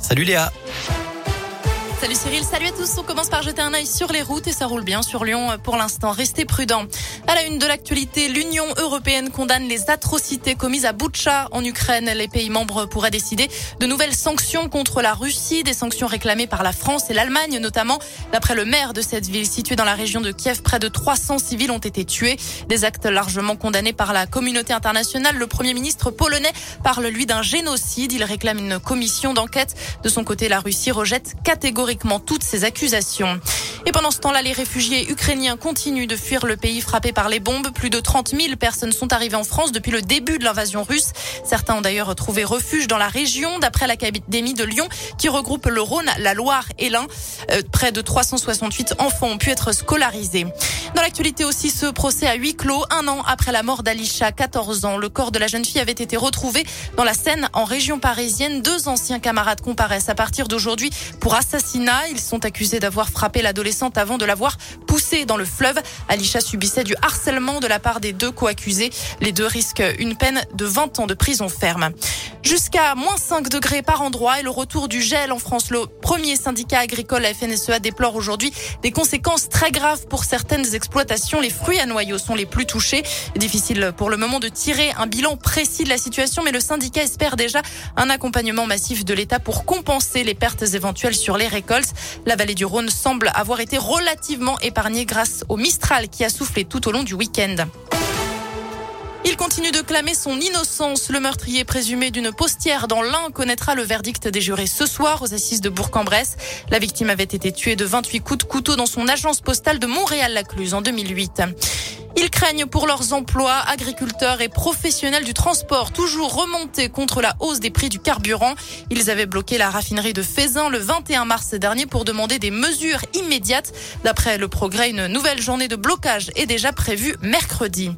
Salut Léa. Salut Cyril, salut à tous. On commence par jeter un œil sur les routes et ça roule bien sur Lyon pour l'instant. Restez prudents. À la une de l'actualité, l'Union européenne condamne les atrocités commises à Boutcha en Ukraine. Les pays membres pourraient décider de nouvelles sanctions contre la Russie, des sanctions réclamées par la France et l'Allemagne notamment. D'après le maire de cette ville située dans la région de Kiev, près de 300 civils ont été tués. Des actes largement condamnés par la communauté internationale. Le premier ministre polonais parle lui d'un génocide. Il réclame une commission d'enquête. De son côté, la Russie rejette catégoriquement toutes ces accusations. Et pendant ce temps-là, les réfugiés ukrainiens continuent de fuir le pays frappé par les bombes. Plus de 30 000 personnes sont arrivées en France depuis le début de l'invasion russe. Certains ont d'ailleurs trouvé refuge dans la région, d'après l'Académie de Lyon, qui regroupe le Rhône, la Loire et l'Ain. Euh, près de 368 enfants ont pu être scolarisés. Dans l'actualité aussi, ce procès à huis clos, un an après la mort d'Alisha, 14 ans. Le corps de la jeune fille avait été retrouvé dans la Seine, en région parisienne. Deux anciens camarades comparaissent à partir d'aujourd'hui pour assassinat. Ils sont accusés d'avoir frappé l'adolescente avant de l'avoir poussée dans le fleuve. Alisha subissait du harcèlement de la part des deux co-accusés. Les deux risquent une peine de 20 ans de prison ferme. Jusqu'à moins 5 degrés par endroit et le retour du gel en France. Le premier syndicat agricole, la FNSEA, déplore aujourd'hui des conséquences très graves pour certaines exploitations. Les fruits à noyaux sont les plus touchés. Difficile pour le moment de tirer un bilan précis de la situation, mais le syndicat espère déjà un accompagnement massif de l'État pour compenser les pertes éventuelles sur les récoltes. La vallée du Rhône semble avoir été relativement épargnée grâce au Mistral qui a soufflé tout au long du week-end. Il continue de clamer son innocence. Le meurtrier présumé d'une postière dans l'Ain connaîtra le verdict des jurés ce soir aux assises de Bourg-en-Bresse. La victime avait été tuée de 28 coups de couteau dans son agence postale de Montréal-Lacluse en 2008. Ils craignent pour leurs emplois, agriculteurs et professionnels du transport, toujours remontés contre la hausse des prix du carburant. Ils avaient bloqué la raffinerie de Fézin le 21 mars dernier pour demander des mesures immédiates. D'après le progrès, une nouvelle journée de blocage est déjà prévue mercredi.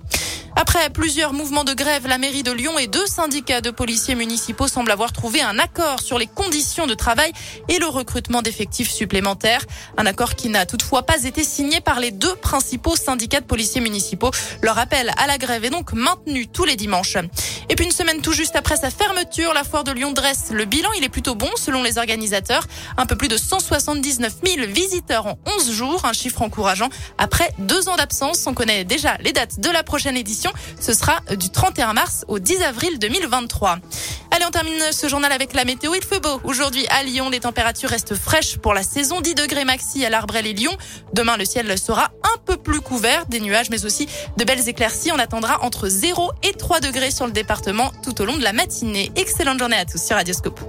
Après plusieurs mouvements de grève, la mairie de Lyon et deux syndicats de policiers municipaux semblent avoir trouvé un accord sur les conditions de travail et le recrutement d'effectifs supplémentaires. Un accord qui n'a toutefois pas été signé par les deux principaux syndicats de policiers municipaux. Leur appel à la grève est donc maintenu tous les dimanches. Et puis une semaine tout juste après sa fermeture, la foire de Lyon dresse le bilan. Il est plutôt bon selon les organisateurs. Un peu plus de 179 000 visiteurs en 11 jours, un chiffre encourageant. Après deux ans d'absence, on connaît déjà les dates de la prochaine édition. Ce sera du 31 mars au 10 avril 2023. Allez, on termine ce journal avec la météo. Il fait beau. Aujourd'hui, à Lyon, les températures restent fraîches pour la saison. 10 degrés maxi à l'Arbrel et Lyon. Demain, le ciel sera un peu plus couvert. Des nuages, mais aussi de belles éclaircies. On attendra entre 0 et 3 degrés sur le département tout au long de la matinée. Excellente journée à tous sur Radioscope.